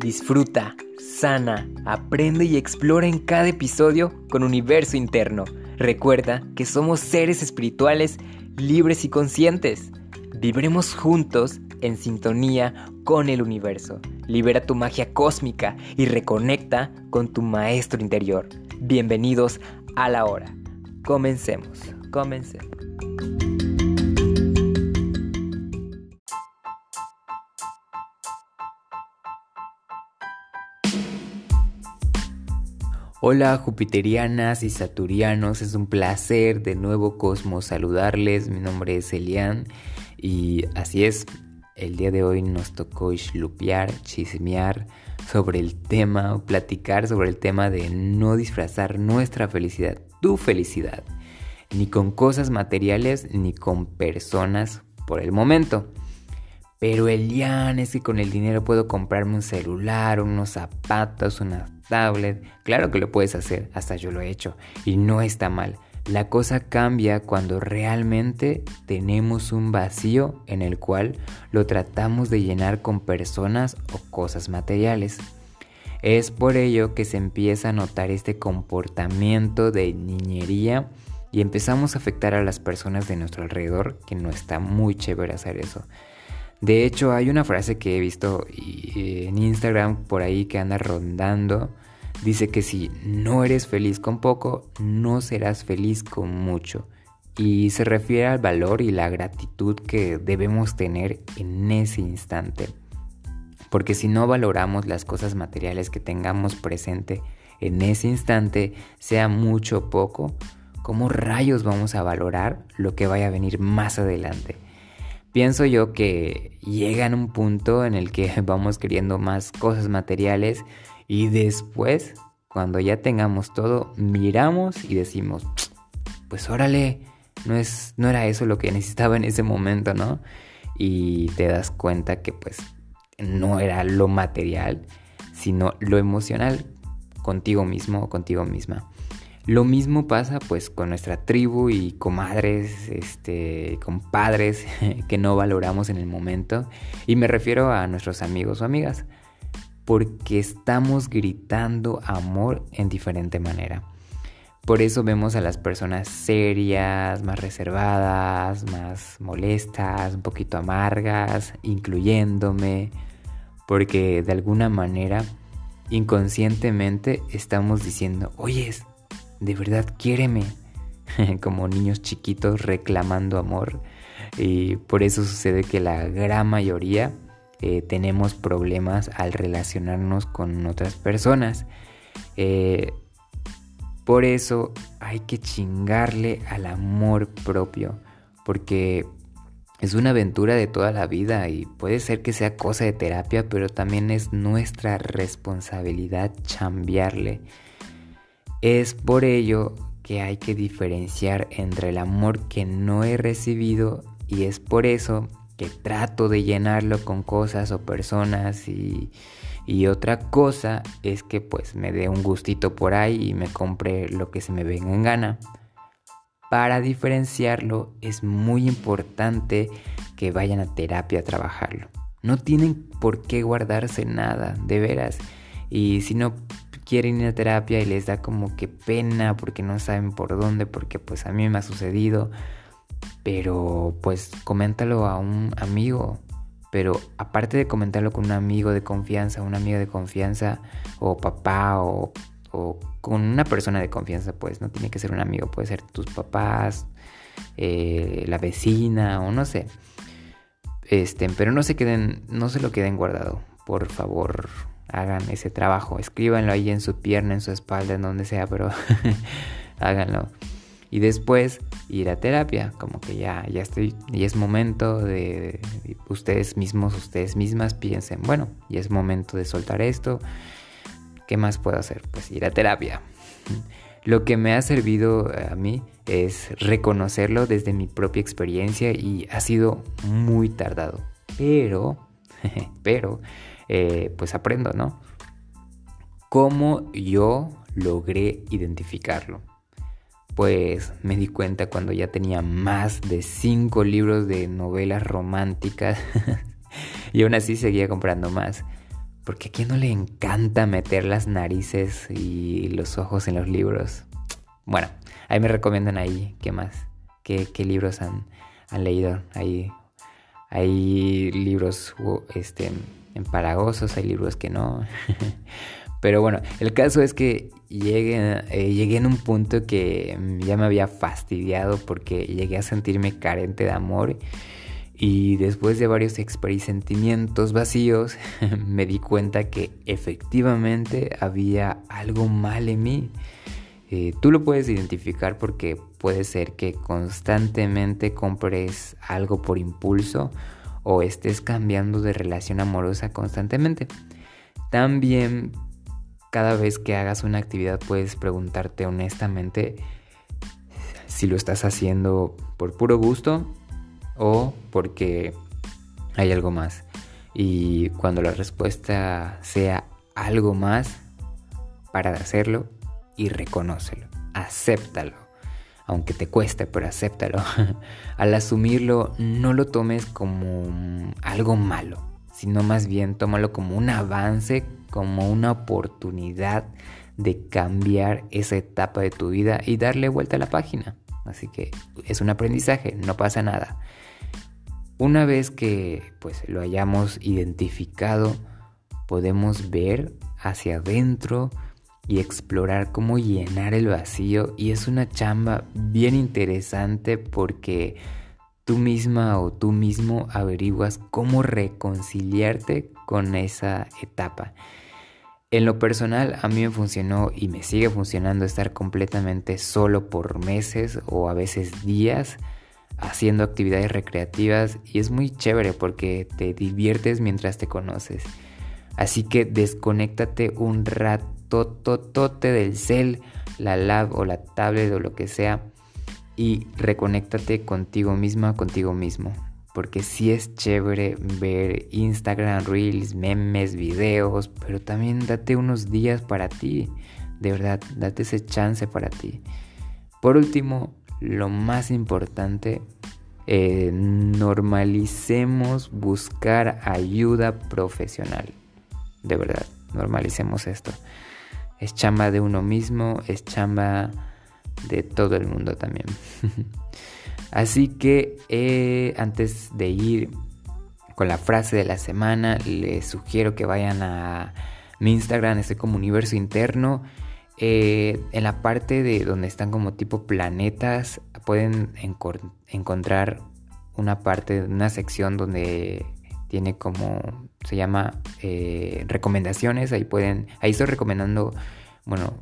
Disfruta, sana, aprende y explora en cada episodio con universo interno. Recuerda que somos seres espirituales libres y conscientes. Vibremos juntos en sintonía con el universo. Libera tu magia cósmica y reconecta con tu maestro interior. Bienvenidos a la hora. Comencemos, comencemos. Hola jupiterianas y saturianos, es un placer de nuevo Cosmos saludarles, mi nombre es Elian y así es, el día de hoy nos tocó lupear, chismear sobre el tema, platicar sobre el tema de no disfrazar nuestra felicidad, tu felicidad, ni con cosas materiales ni con personas por el momento. Pero Elian, es que con el dinero puedo comprarme un celular, unos zapatos, una tablet. Claro que lo puedes hacer, hasta yo lo he hecho. Y no está mal. La cosa cambia cuando realmente tenemos un vacío en el cual lo tratamos de llenar con personas o cosas materiales. Es por ello que se empieza a notar este comportamiento de niñería y empezamos a afectar a las personas de nuestro alrededor, que no está muy chévere hacer eso. De hecho, hay una frase que he visto en Instagram por ahí que anda rondando. Dice que si no eres feliz con poco, no serás feliz con mucho. Y se refiere al valor y la gratitud que debemos tener en ese instante. Porque si no valoramos las cosas materiales que tengamos presente en ese instante, sea mucho o poco, ¿cómo rayos vamos a valorar lo que vaya a venir más adelante? Pienso yo que llega en un punto en el que vamos queriendo más cosas materiales y después, cuando ya tengamos todo, miramos y decimos, pues órale, no, es, no era eso lo que necesitaba en ese momento, ¿no? Y te das cuenta que pues no era lo material, sino lo emocional contigo mismo o contigo misma. Lo mismo pasa pues con nuestra tribu y comadres, este, compadres que no valoramos en el momento. Y me refiero a nuestros amigos o amigas. Porque estamos gritando amor en diferente manera. Por eso vemos a las personas serias, más reservadas, más molestas, un poquito amargas, incluyéndome. Porque de alguna manera, inconscientemente, estamos diciendo, oyes, de verdad quiéreme, como niños chiquitos reclamando amor. Y por eso sucede que la gran mayoría eh, tenemos problemas al relacionarnos con otras personas. Eh, por eso hay que chingarle al amor propio, porque es una aventura de toda la vida y puede ser que sea cosa de terapia, pero también es nuestra responsabilidad chambearle. Es por ello que hay que diferenciar entre el amor que no he recibido y es por eso que trato de llenarlo con cosas o personas y, otra cosa es que pues me dé un gustito por ahí y me compre lo que se me venga en gana. Para diferenciarlo es muy importante que vayan a terapia a trabajarlo. No tienen por qué guardarse nada, de veras. Y si no quieren ir a terapia y les da como que pena porque no saben por dónde, porque pues a mí me ha sucedido. Pero pues coméntalo a un amigo. Pero aparte de comentarlo con un amigo de confianza, una amiga de confianza, o papá, o, con una persona de confianza, pues no tiene que ser un amigo, puede ser tus papás, eh, la vecina, o no sé. Este, pero no se queden, no se lo queden guardado, por favor hagan ese trabajo. Escríbanlo ahí en su pierna, en su espalda, en donde sea, pero háganlo. Y después ir a terapia, como que ya, ya estoy, y es momento de, ustedes mismos, ustedes mismas piensen, bueno, y es momento de soltar esto. ¿Qué más puedo hacer? Pues ir a terapia. Lo que me ha servido a mí es reconocerlo desde mi propia experiencia y ha sido muy tardado. Pero, pero eh, pues aprendo, ¿no? ¿Cómo yo logré identificarlo? Pues me di cuenta cuando ya tenía más de cinco libros de novelas románticas y aún así seguía comprando más. Porque a quién no le encanta meter las narices y los ojos en los libros. Bueno, ahí me recomiendan ahí, ¿qué más? ¿Qué, libros han, han leído? Ahí hay libros este, empalagosos, hay libros que no. Pero bueno, el caso es que llegué, eh, llegué en un punto que ya me había fastidiado porque llegué a sentirme carente de amor. Y después de varios sentimientos vacíos, me di cuenta que efectivamente había algo mal en mí. Eh, tú lo puedes identificar porque puede ser que constantemente compres algo por impulso o estés cambiando de relación amorosa constantemente. También cada vez que hagas una actividad puedes preguntarte honestamente si lo estás haciendo por puro gusto o porque hay algo más. Y cuando la respuesta sea algo más, para hacerlo, y reconócelo, acéptalo. Aunque te cueste, pero acéptalo. Al asumirlo, no lo tomes como algo malo, sino más bien tómalo como un avance, como una oportunidad de cambiar esa etapa de tu vida y darle vuelta a la página. Así que es un aprendizaje, no pasa nada. Una vez que pues lo hayamos identificado, podemos ver hacia adentro y explorar cómo llenar el vacío y es una chamba bien interesante porque tú misma o tú mismo averiguas cómo reconciliarte con esa etapa. En lo personal a mí me funcionó y me sigue funcionando estar completamente solo por meses o a veces días haciendo actividades recreativas y es muy chévere porque te diviertes mientras te conoces. Así que desconéctate un rato tototote del cel, la lab o la tablet o lo que sea y reconéctate contigo misma, contigo mismo. Porque sí es chévere ver Instagram, Reels, memes, videos, pero también date unos días para ti. De verdad, date ese chance para ti. Por último, lo más importante, eh, normalicemos buscar ayuda profesional. De verdad, normalicemos esto es chamba de uno mismo, es chamba de todo el mundo también. Así que eh, antes de ir con la frase de la semana, les sugiero que vayan a mi Instagram, estoy como universo interno. Eh, en la parte de donde están como tipo planetas, pueden encontrar una parte, una sección donde tiene como, se llama eh, recomendaciones, ahí pueden, ahí estoy recomendando, bueno,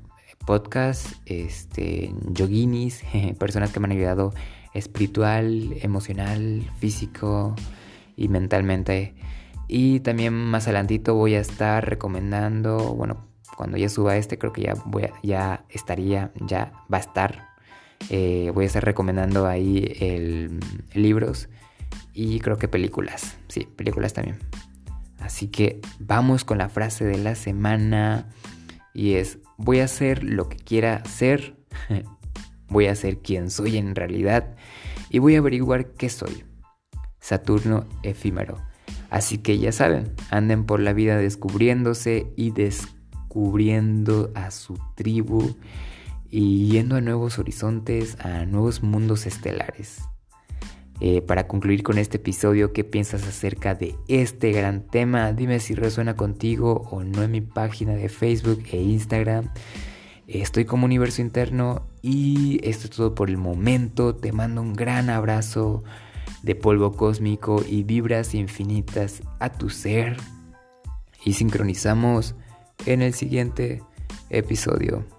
podcast, este, yoginis, personas que me han ayudado espiritual, emocional, físico y mentalmente. Y también más adelantito voy a estar recomendando, bueno, cuando ya suba este creo que ya voy ya estaría, ya va a estar. Eh, voy a estar recomendando ahí el, libros y creo que películas. Sí, películas también. Así que vamos con la frase de la semana. Y es, voy a hacer lo que quiera ser. voy a ser quien soy en realidad. Y voy a averiguar qué soy. Saturno efímero. Así que ya saben, anden por la vida descubriéndose y descubriendo a su tribu y yendo a nuevos horizontes, a nuevos mundos estelares. Eh, para concluir con este episodio, ¿qué piensas acerca de este gran tema? Dime si resuena contigo o no en mi página de Facebook e Instagram. Estoy como universo interno y esto es todo por el momento. Te mando un gran abrazo de polvo cósmico y vibras infinitas a tu ser. Y sincronizamos en el siguiente episodio.